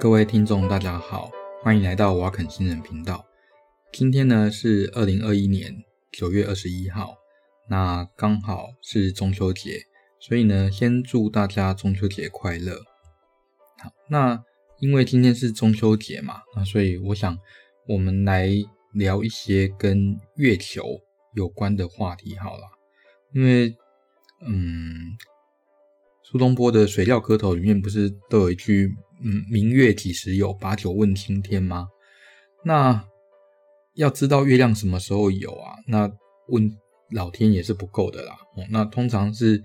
各位听众，大家好，欢迎来到瓦肯新人频道。今天呢是二零二一年九月二十一号，那刚好是中秋节，所以呢，先祝大家中秋节快乐。好，那因为今天是中秋节嘛，那所以我想我们来聊一些跟月球有关的话题好了，因为嗯，苏东坡的《水调歌头》里面不是都有一句？嗯，明月几时有？把酒问青天吗？那要知道月亮什么时候有啊？那问老天也是不够的啦。哦，那通常是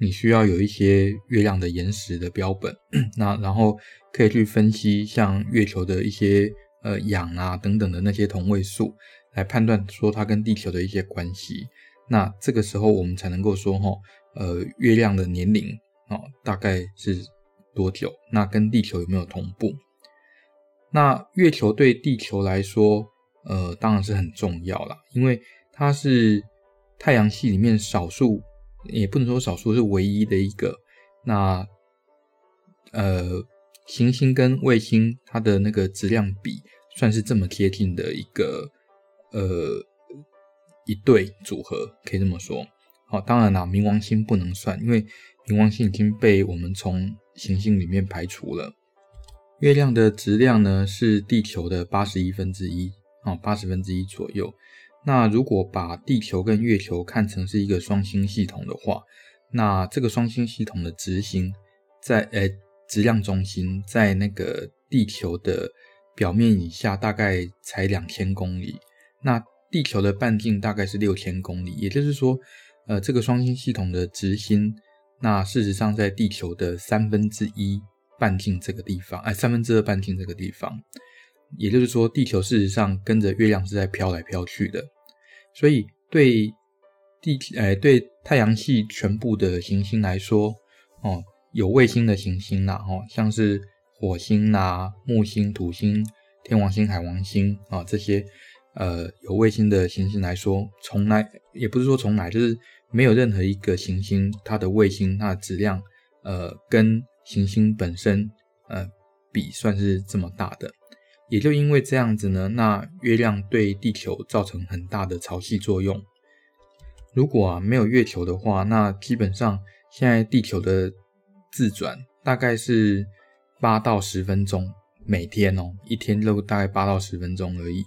你需要有一些月亮的岩石的标本，那然后可以去分析像月球的一些呃氧啊等等的那些同位素，来判断说它跟地球的一些关系。那这个时候我们才能够说哈，呃，月亮的年龄哦，大概是。多久？那跟地球有没有同步？那月球对地球来说，呃，当然是很重要啦，因为它是太阳系里面少数，也不能说少数，是唯一的一个。那呃，行星跟卫星它的那个质量比算是这么贴近的一个呃一对组合，可以这么说。好，当然啦，冥王星不能算，因为冥王星已经被我们从行星里面排除了。月亮的质量呢，是地球的八十一分之一啊，八十分之一左右。那如果把地球跟月球看成是一个双星系统的话，那这个双星系统的质星在呃质量中心在那个地球的表面以下，大概才两千公里。那地球的半径大概是六千公里，也就是说，呃，这个双星系统的质星。那事实上，在地球的三分之一半径这个地方，哎，三分之二半径这个地方，也就是说，地球事实上跟着月亮是在飘来飘去的。所以，对地，哎，对太阳系全部的行星来说，哦，有卫星的行星呐，哦，像是火星呐、木星、土星、天王星、海王星啊这些，呃，有卫星的行星来说，从来也不是说从来，就是。没有任何一个行星，它的卫星它的质量，呃，跟行星本身，呃，比算是这么大的。也就因为这样子呢，那月亮对地球造成很大的潮汐作用。如果啊没有月球的话，那基本上现在地球的自转大概是八到十分钟每天哦，一天都大概八到十分钟而已。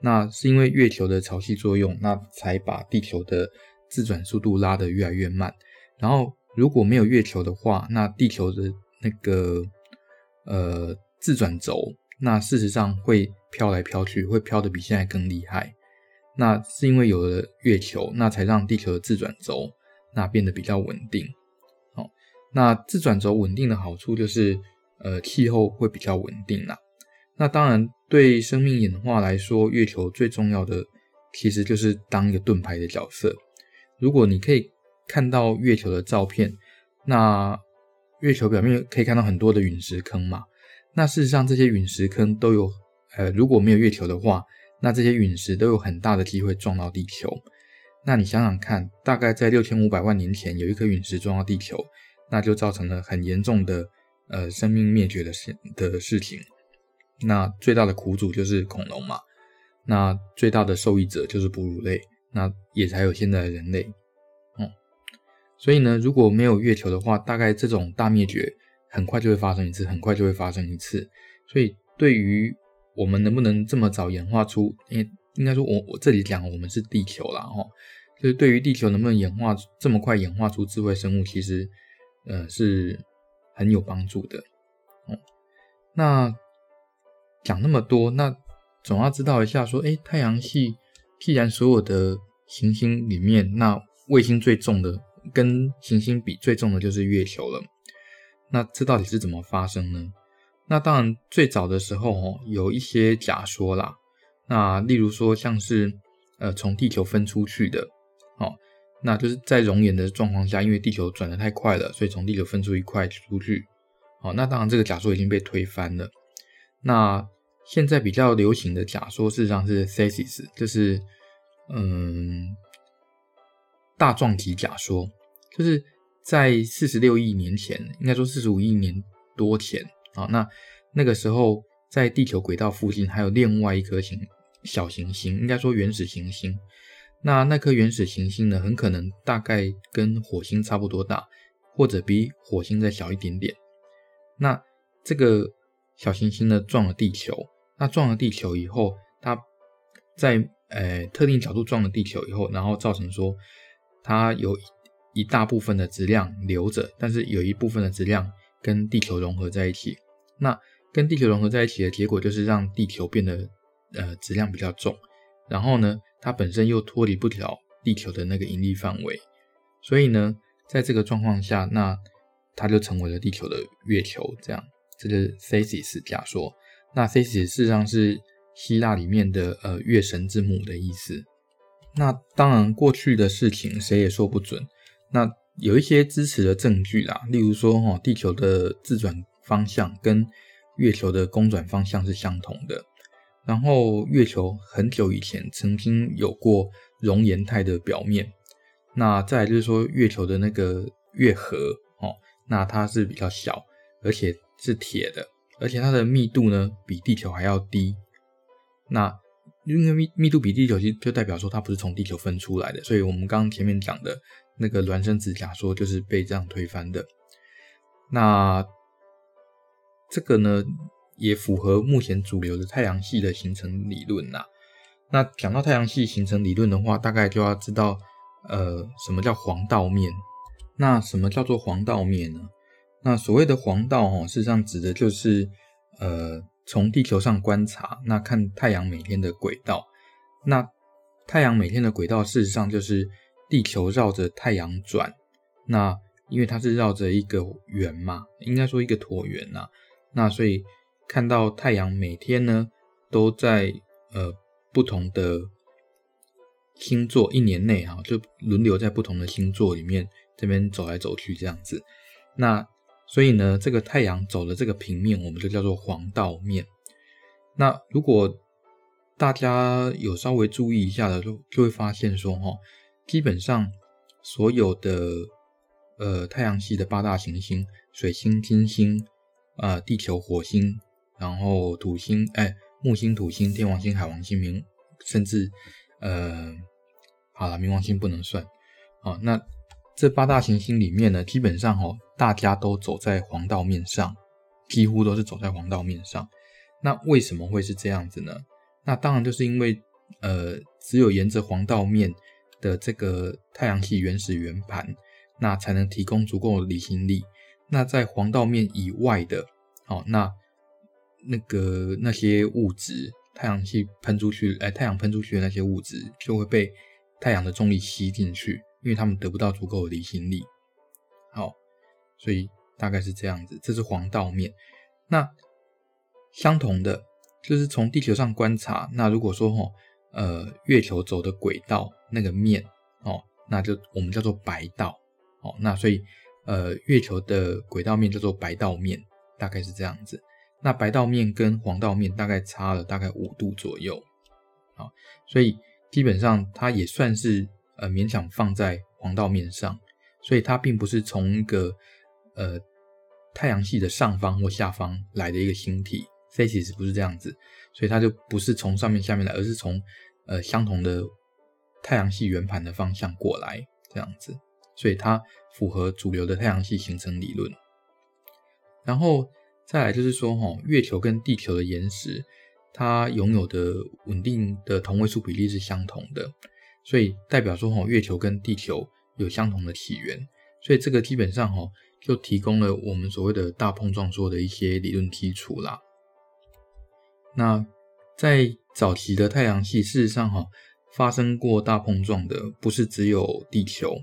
那是因为月球的潮汐作用，那才把地球的。自转速度拉得越来越慢，然后如果没有月球的话，那地球的那个呃自转轴，那事实上会飘来飘去，会飘得比现在更厉害。那是因为有了月球，那才让地球的自转轴那变得比较稳定。好，那自转轴稳定的好处就是，呃，气候会比较稳定啦。那当然，对生命演化来说，月球最重要的其实就是当一个盾牌的角色。如果你可以看到月球的照片，那月球表面可以看到很多的陨石坑嘛。那事实上，这些陨石坑都有，呃，如果没有月球的话，那这些陨石都有很大的机会撞到地球。那你想想看，大概在六千五百万年前，有一颗陨石撞到地球，那就造成了很严重的，呃，生命灭绝的事的事情。那最大的苦主就是恐龙嘛。那最大的受益者就是哺乳类。那也才有现在的人类，嗯，所以呢，如果没有月球的话，大概这种大灭绝很快就会发生一次，很快就会发生一次。所以，对于我们能不能这么早演化出，应应该说我我这里讲我们是地球啦，哈，就是对于地球能不能演化这么快演化出智慧生物，其实呃是很有帮助的。嗯，那讲那么多，那总要知道一下说，哎，太阳系。既然所有的行星里面，那卫星最重的跟行星比最重的就是月球了。那这到底是怎么发生呢？那当然，最早的时候哦，有一些假说啦。那例如说，像是呃从地球分出去的，哦，那就是在熔岩的状况下，因为地球转得太快了，所以从地球分出一块出去。哦，那当然这个假说已经被推翻了。那现在比较流行的假说，事实上是 thesis，就是嗯大撞击假说，就是在四十六亿年前，应该说四十五亿年多前啊，那那个时候在地球轨道附近还有另外一颗行小行星，应该说原始行星。那那颗原始行星呢，很可能大概跟火星差不多大，或者比火星再小一点点。那这个小行星呢，撞了地球。那撞了地球以后，它在呃特定角度撞了地球以后，然后造成说它有一大部分的质量留着，但是有一部分的质量跟地球融合在一起。那跟地球融合在一起的结果，就是让地球变得呃质量比较重。然后呢，它本身又脱离不了地球的那个引力范围，所以呢，在这个状况下，那它就成为了地球的月球。这样，这是 Thetis 假说。那 Thetis 事实上是希腊里面的呃月神之母的意思。那当然，过去的事情谁也说不准。那有一些支持的证据啦，例如说哈，地球的自转方向跟月球的公转方向是相同的。然后月球很久以前曾经有过熔岩态的表面，那再就是说月球的那个月核哦，那它是比较小，而且是铁的，而且它的密度呢比地球还要低。那因为密密度比地球低，就代表说它不是从地球分出来的，所以我们刚刚前面讲的那个孪生子假说就是被这样推翻的。那这个呢？也符合目前主流的太阳系的形成理论呐。那讲到太阳系形成理论的话，大概就要知道，呃，什么叫黄道面？那什么叫做黄道面呢？那所谓的黄道哦，事实上指的就是，呃，从地球上观察，那看太阳每天的轨道。那太阳每天的轨道，事实上就是地球绕着太阳转。那因为它是绕着一个圆嘛，应该说一个椭圆呐。那所以看到太阳每天呢都在呃不同的星座，一年内哈就轮流在不同的星座里面这边走来走去这样子。那所以呢，这个太阳走的这个平面，我们就叫做黄道面。那如果大家有稍微注意一下的，就就会发现说哈，基本上所有的呃太阳系的八大行星，水星、金星、啊、呃、地球、火星。然后土星、哎，木星、土星、天王星、海王星、冥，甚至，呃，好了，冥王星不能算。啊，那这八大行星里面呢，基本上哦，大家都走在黄道面上，几乎都是走在黄道面上。那为什么会是这样子呢？那当然就是因为，呃，只有沿着黄道面的这个太阳系原始圆盘，那才能提供足够的离心力。那在黄道面以外的，哦，那那个那些物质，太阳系喷出去，哎，太阳喷出去的那些物质就会被太阳的重力吸进去，因为他们得不到足够的离心力。好，所以大概是这样子，这是黄道面。那相同的，就是从地球上观察，那如果说哈，呃，月球走的轨道那个面，哦，那就我们叫做白道。哦，那所以呃，月球的轨道面叫做白道面，大概是这样子。那白道面跟黄道面大概差了大概五度左右，啊，所以基本上它也算是呃勉强放在黄道面上，所以它并不是从一个呃太阳系的上方或下方来的一个星体，Thetis 不是这样子，所以它就不是从上面下面来，而是从呃相同的太阳系圆盘的方向过来这样子，所以它符合主流的太阳系形成理论，然后。再来就是说，哈，月球跟地球的岩石，它拥有的稳定的同位素比例是相同的，所以代表说，哈，月球跟地球有相同的起源，所以这个基本上，哈，就提供了我们所谓的大碰撞说的一些理论基础啦。那在早期的太阳系，事实上，哈，发生过大碰撞的不是只有地球，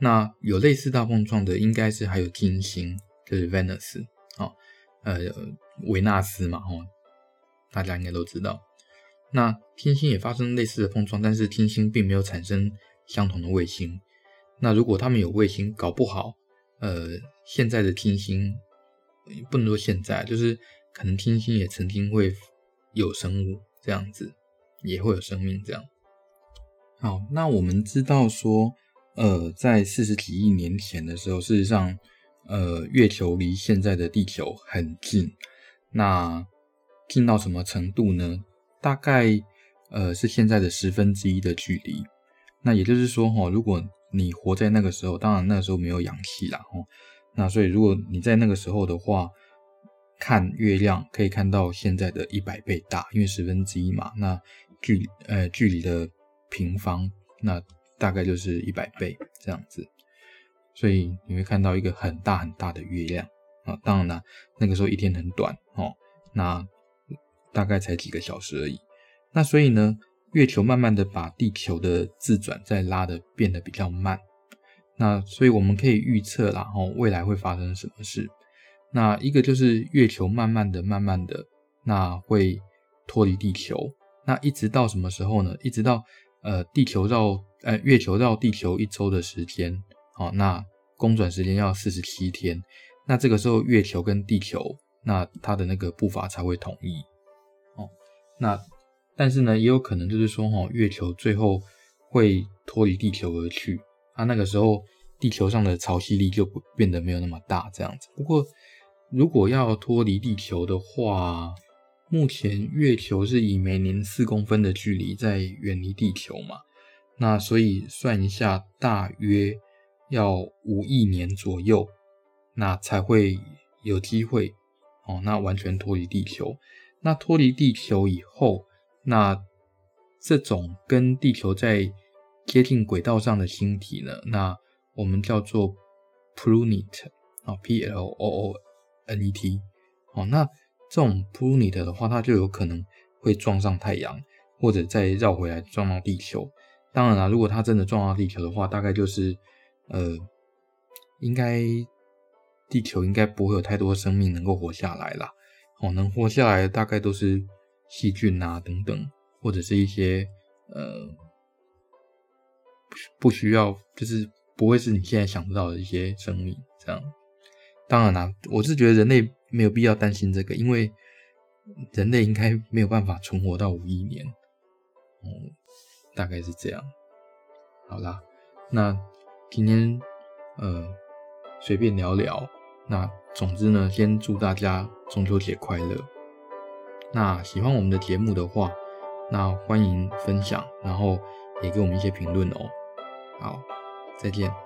那有类似大碰撞的，应该是还有金星，就是 Venus 啊。呃，维纳斯嘛，哈，大家应该都知道。那天星也发生类似的碰撞，但是天星并没有产生相同的卫星。那如果他们有卫星，搞不好，呃，现在的天星不能说现在，就是可能天星也曾经会有生物这样子，也会有生命这样。好，那我们知道说，呃，在四十几亿年前的时候，事实上。呃，月球离现在的地球很近，那近到什么程度呢？大概呃是现在的十分之一的距离。那也就是说，哈，如果你活在那个时候，当然那个时候没有氧气啦，哈。那所以如果你在那个时候的话，看月亮可以看到现在的一百倍大，因为十分之一嘛。那距呃距离的平方，那大概就是一百倍这样子。所以你会看到一个很大很大的月亮啊。当然了，那个时候一天很短哦，那大概才几个小时而已。那所以呢，月球慢慢的把地球的自转再拉的变得比较慢。那所以我们可以预测啦，哦，未来会发生什么事。那一个就是月球慢慢的、慢慢的，那会脱离地球。那一直到什么时候呢？一直到呃地球绕呃月球绕地球一周的时间。好，那公转时间要四十七天，那这个时候月球跟地球，那它的那个步伐才会统一。那但是呢，也有可能就是说，哈，月球最后会脱离地球而去，啊，那个时候地球上的潮汐力就不变得没有那么大，这样子。不过，如果要脱离地球的话，目前月球是以每年四公分的距离在远离地球嘛，那所以算一下，大约。要五亿年左右，那才会有机会哦。那完全脱离地球，那脱离地球以后，那这种跟地球在接近轨道上的星体呢，那我们叫做 planet 啊，P L O O N E T 哦。那这种 planet 的话，它就有可能会撞上太阳，或者再绕回来撞到地球。当然啦，如果它真的撞到地球的话，大概就是。呃，应该地球应该不会有太多生命能够活下来啦。哦，能活下来的大概都是细菌啊等等，或者是一些呃不需要，就是不会是你现在想不到的一些生命这样。当然啦，我是觉得人类没有必要担心这个，因为人类应该 没有办法存活到五亿年。哦，大概是这样。好啦，那。今天，呃，随便聊聊。那总之呢，先祝大家中秋节快乐。那喜欢我们的节目的话，那欢迎分享，然后也给我们一些评论哦。好，再见。